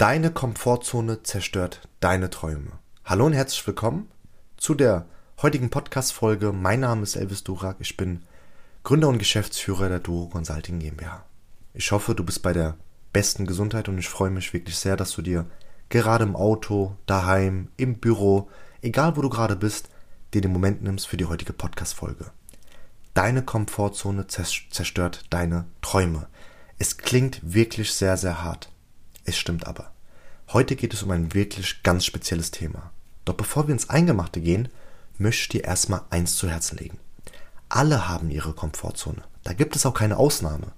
Deine Komfortzone zerstört deine Träume. Hallo und herzlich willkommen zu der heutigen Podcast-Folge. Mein Name ist Elvis Durak. Ich bin Gründer und Geschäftsführer der Duro Consulting GmbH. Ich hoffe, du bist bei der besten Gesundheit und ich freue mich wirklich sehr, dass du dir gerade im Auto, daheim, im Büro, egal wo du gerade bist, dir den Moment nimmst für die heutige Podcast-Folge. Deine Komfortzone zerstört deine Träume. Es klingt wirklich sehr, sehr hart. Es stimmt aber. Heute geht es um ein wirklich ganz spezielles Thema. Doch bevor wir ins Eingemachte gehen, möchte ich dir erstmal eins zu Herzen legen. Alle haben ihre Komfortzone. Da gibt es auch keine Ausnahme.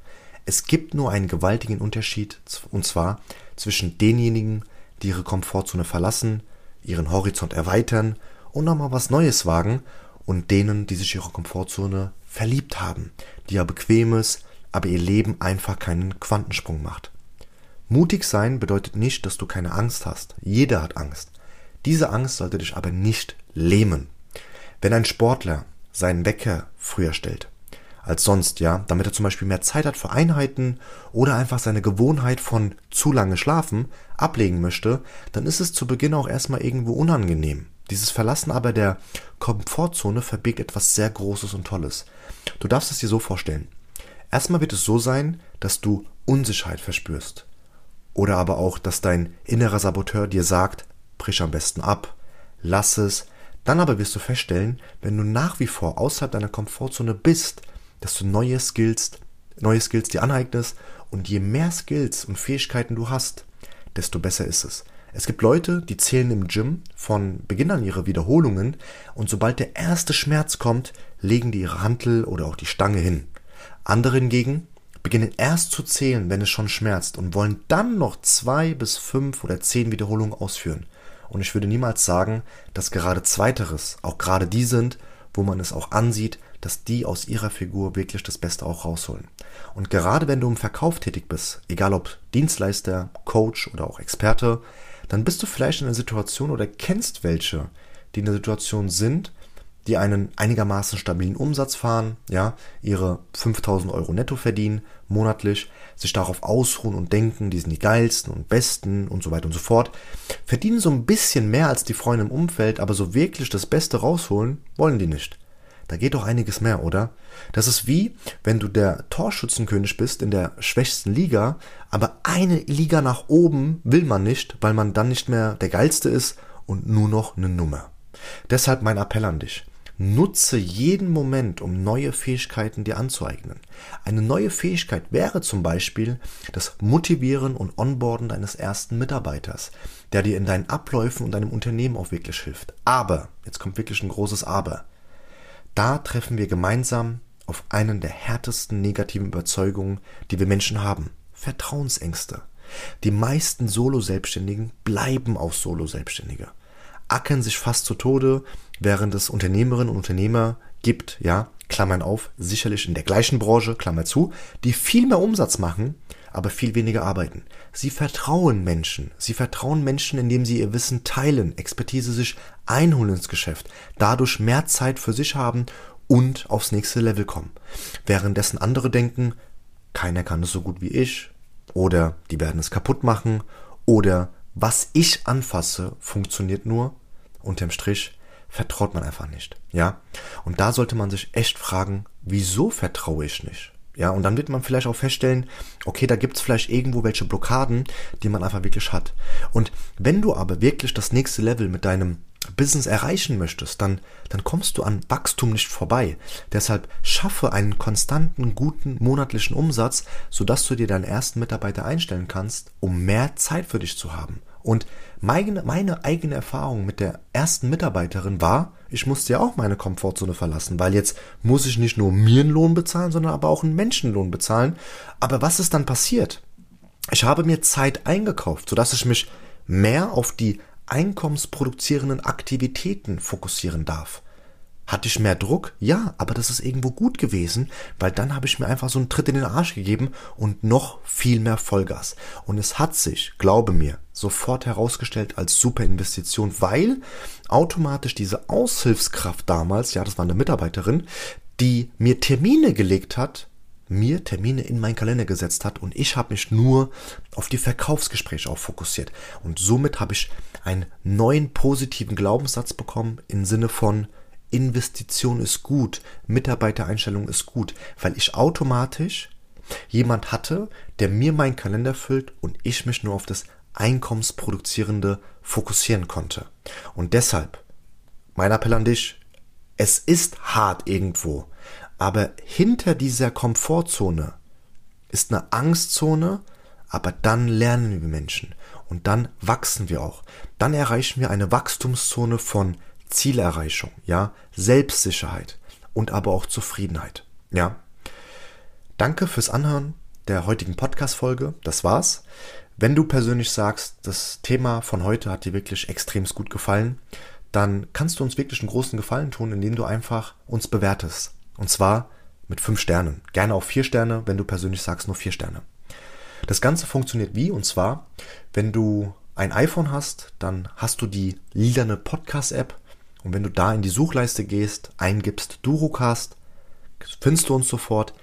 Es gibt nur einen gewaltigen Unterschied, und zwar zwischen denjenigen, die ihre Komfortzone verlassen, ihren Horizont erweitern und nochmal was Neues wagen, und denen, die sich ihre Komfortzone verliebt haben, die ja bequem ist, aber ihr Leben einfach keinen Quantensprung macht. Mutig sein bedeutet nicht, dass du keine Angst hast. Jeder hat Angst. Diese Angst sollte dich aber nicht lähmen. Wenn ein Sportler seinen Wecker früher stellt als sonst, ja, damit er zum Beispiel mehr Zeit hat für Einheiten oder einfach seine Gewohnheit von zu lange schlafen ablegen möchte, dann ist es zu Beginn auch erstmal irgendwo unangenehm. Dieses Verlassen aber der Komfortzone verbirgt etwas sehr Großes und Tolles. Du darfst es dir so vorstellen. Erstmal wird es so sein, dass du Unsicherheit verspürst. Oder aber auch, dass dein innerer Saboteur dir sagt, brich am besten ab, lass es. Dann aber wirst du feststellen, wenn du nach wie vor außerhalb deiner Komfortzone bist, dass du neue Skills, neue Skills dir aneignest und je mehr Skills und Fähigkeiten du hast, desto besser ist es. Es gibt Leute, die zählen im Gym von Beginn an ihre Wiederholungen und sobald der erste Schmerz kommt, legen die ihre Hantel oder auch die Stange hin. Andere hingegen beginnen erst zu zählen, wenn es schon schmerzt und wollen dann noch zwei bis fünf oder zehn Wiederholungen ausführen. Und ich würde niemals sagen, dass gerade zweiteres auch gerade die sind, wo man es auch ansieht, dass die aus ihrer Figur wirklich das Beste auch rausholen. Und gerade wenn du im Verkauf tätig bist, egal ob Dienstleister, Coach oder auch Experte, dann bist du vielleicht in einer Situation oder kennst welche, die in der Situation sind, die einen einigermaßen stabilen Umsatz fahren, ja, ihre 5000 Euro netto verdienen, monatlich, sich darauf ausruhen und denken, die sind die geilsten und besten und so weiter und so fort, verdienen so ein bisschen mehr als die Freunde im Umfeld, aber so wirklich das Beste rausholen, wollen die nicht. Da geht doch einiges mehr, oder? Das ist wie, wenn du der Torschützenkönig bist in der schwächsten Liga, aber eine Liga nach oben will man nicht, weil man dann nicht mehr der geilste ist und nur noch eine Nummer. Deshalb mein Appell an dich. Nutze jeden Moment, um neue Fähigkeiten dir anzueignen. Eine neue Fähigkeit wäre zum Beispiel das Motivieren und Onboarden deines ersten Mitarbeiters, der dir in deinen Abläufen und deinem Unternehmen auch wirklich hilft. Aber, jetzt kommt wirklich ein großes Aber. Da treffen wir gemeinsam auf einen der härtesten negativen Überzeugungen, die wir Menschen haben. Vertrauensängste. Die meisten Solo-Selbstständigen bleiben auch Solo-Selbstständige ackern sich fast zu Tode, während es Unternehmerinnen und Unternehmer gibt, ja, Klammern auf, sicherlich in der gleichen Branche, Klammer zu, die viel mehr Umsatz machen, aber viel weniger arbeiten. Sie vertrauen Menschen. Sie vertrauen Menschen, indem sie ihr Wissen teilen, Expertise sich einholen ins Geschäft, dadurch mehr Zeit für sich haben und aufs nächste Level kommen. Währenddessen andere denken, keiner kann es so gut wie ich, oder die werden es kaputt machen, oder was ich anfasse, funktioniert nur, unterm Strich vertraut man einfach nicht. Ja. Und da sollte man sich echt fragen, wieso vertraue ich nicht? Ja, und dann wird man vielleicht auch feststellen, okay, da gibt's vielleicht irgendwo welche Blockaden, die man einfach wirklich hat. Und wenn du aber wirklich das nächste Level mit deinem Business erreichen möchtest, dann, dann kommst du an Wachstum nicht vorbei. Deshalb schaffe einen konstanten, guten monatlichen Umsatz, sodass du dir deinen ersten Mitarbeiter einstellen kannst, um mehr Zeit für dich zu haben. Und meine, meine eigene Erfahrung mit der ersten Mitarbeiterin war, ich musste ja auch meine Komfortzone verlassen, weil jetzt muss ich nicht nur mir einen Lohn bezahlen, sondern aber auch einen Menschenlohn bezahlen. Aber was ist dann passiert? Ich habe mir Zeit eingekauft, sodass ich mich mehr auf die einkommensproduzierenden Aktivitäten fokussieren darf. Hatte ich mehr Druck? Ja, aber das ist irgendwo gut gewesen, weil dann habe ich mir einfach so einen Tritt in den Arsch gegeben und noch viel mehr Vollgas. Und es hat sich, glaube mir, sofort herausgestellt als super Investition, weil automatisch diese Aushilfskraft damals, ja, das war eine Mitarbeiterin, die mir Termine gelegt hat, mir Termine in meinen Kalender gesetzt hat und ich habe mich nur auf die Verkaufsgespräche auch fokussiert. Und somit habe ich einen neuen positiven Glaubenssatz bekommen im Sinne von Investition ist gut, Mitarbeitereinstellung ist gut, weil ich automatisch jemand hatte, der mir meinen Kalender füllt und ich mich nur auf das Einkommensproduzierende fokussieren konnte. Und deshalb, mein Appell an dich, es ist hart irgendwo, aber hinter dieser Komfortzone ist eine Angstzone, aber dann lernen wir Menschen und dann wachsen wir auch. Dann erreichen wir eine Wachstumszone von Zielerreichung, ja, Selbstsicherheit und aber auch Zufriedenheit, ja. Danke fürs Anhören der heutigen Podcast-Folge. Das war's. Wenn du persönlich sagst, das Thema von heute hat dir wirklich extremst gut gefallen, dann kannst du uns wirklich einen großen Gefallen tun, indem du einfach uns bewertest. Und zwar mit fünf Sternen. Gerne auch vier Sterne, wenn du persönlich sagst, nur vier Sterne. Das Ganze funktioniert wie? Und zwar, wenn du ein iPhone hast, dann hast du die lilane Podcast-App. Und wenn du da in die Suchleiste gehst, eingibst Durocast, findest du uns sofort,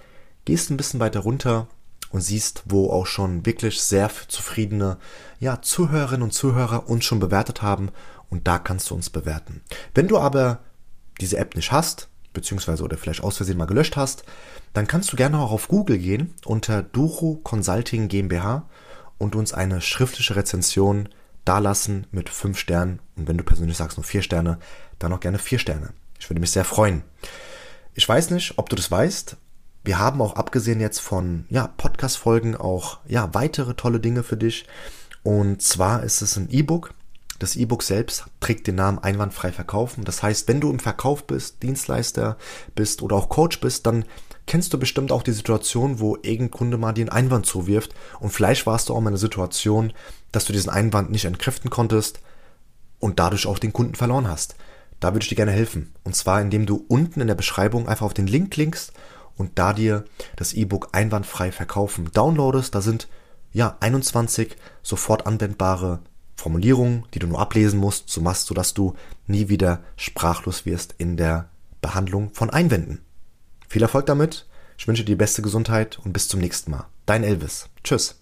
gehst ein bisschen weiter runter und siehst, wo auch schon wirklich sehr zufriedene ja, Zuhörerinnen und Zuhörer uns schon bewertet haben und da kannst du uns bewerten. Wenn du aber diese App nicht hast, beziehungsweise oder vielleicht aus Versehen mal gelöscht hast, dann kannst du gerne auch auf Google gehen unter Duro Consulting GmbH und uns eine schriftliche Rezension dalassen mit fünf Sternen und wenn du persönlich sagst nur vier Sterne, dann auch gerne vier Sterne. Ich würde mich sehr freuen. Ich weiß nicht, ob du das weißt, wir haben auch abgesehen jetzt von ja, Podcast-Folgen auch ja, weitere tolle Dinge für dich. Und zwar ist es ein E-Book. Das E-Book selbst trägt den Namen Einwandfrei verkaufen. Das heißt, wenn du im Verkauf bist, Dienstleister bist oder auch Coach bist, dann kennst du bestimmt auch die Situation, wo irgendein Kunde mal dir einen Einwand zuwirft und vielleicht warst du auch mal in einer Situation, dass du diesen Einwand nicht entkräften konntest und dadurch auch den Kunden verloren hast. Da würde ich dir gerne helfen. Und zwar, indem du unten in der Beschreibung einfach auf den Link klickst und da dir das E-Book einwandfrei verkaufen downloadest. Da sind ja 21 sofort anwendbare Formulierungen, die du nur ablesen musst, so machst du, dass du nie wieder sprachlos wirst in der Behandlung von Einwänden. Viel Erfolg damit. Ich wünsche dir die beste Gesundheit und bis zum nächsten Mal. Dein Elvis. Tschüss.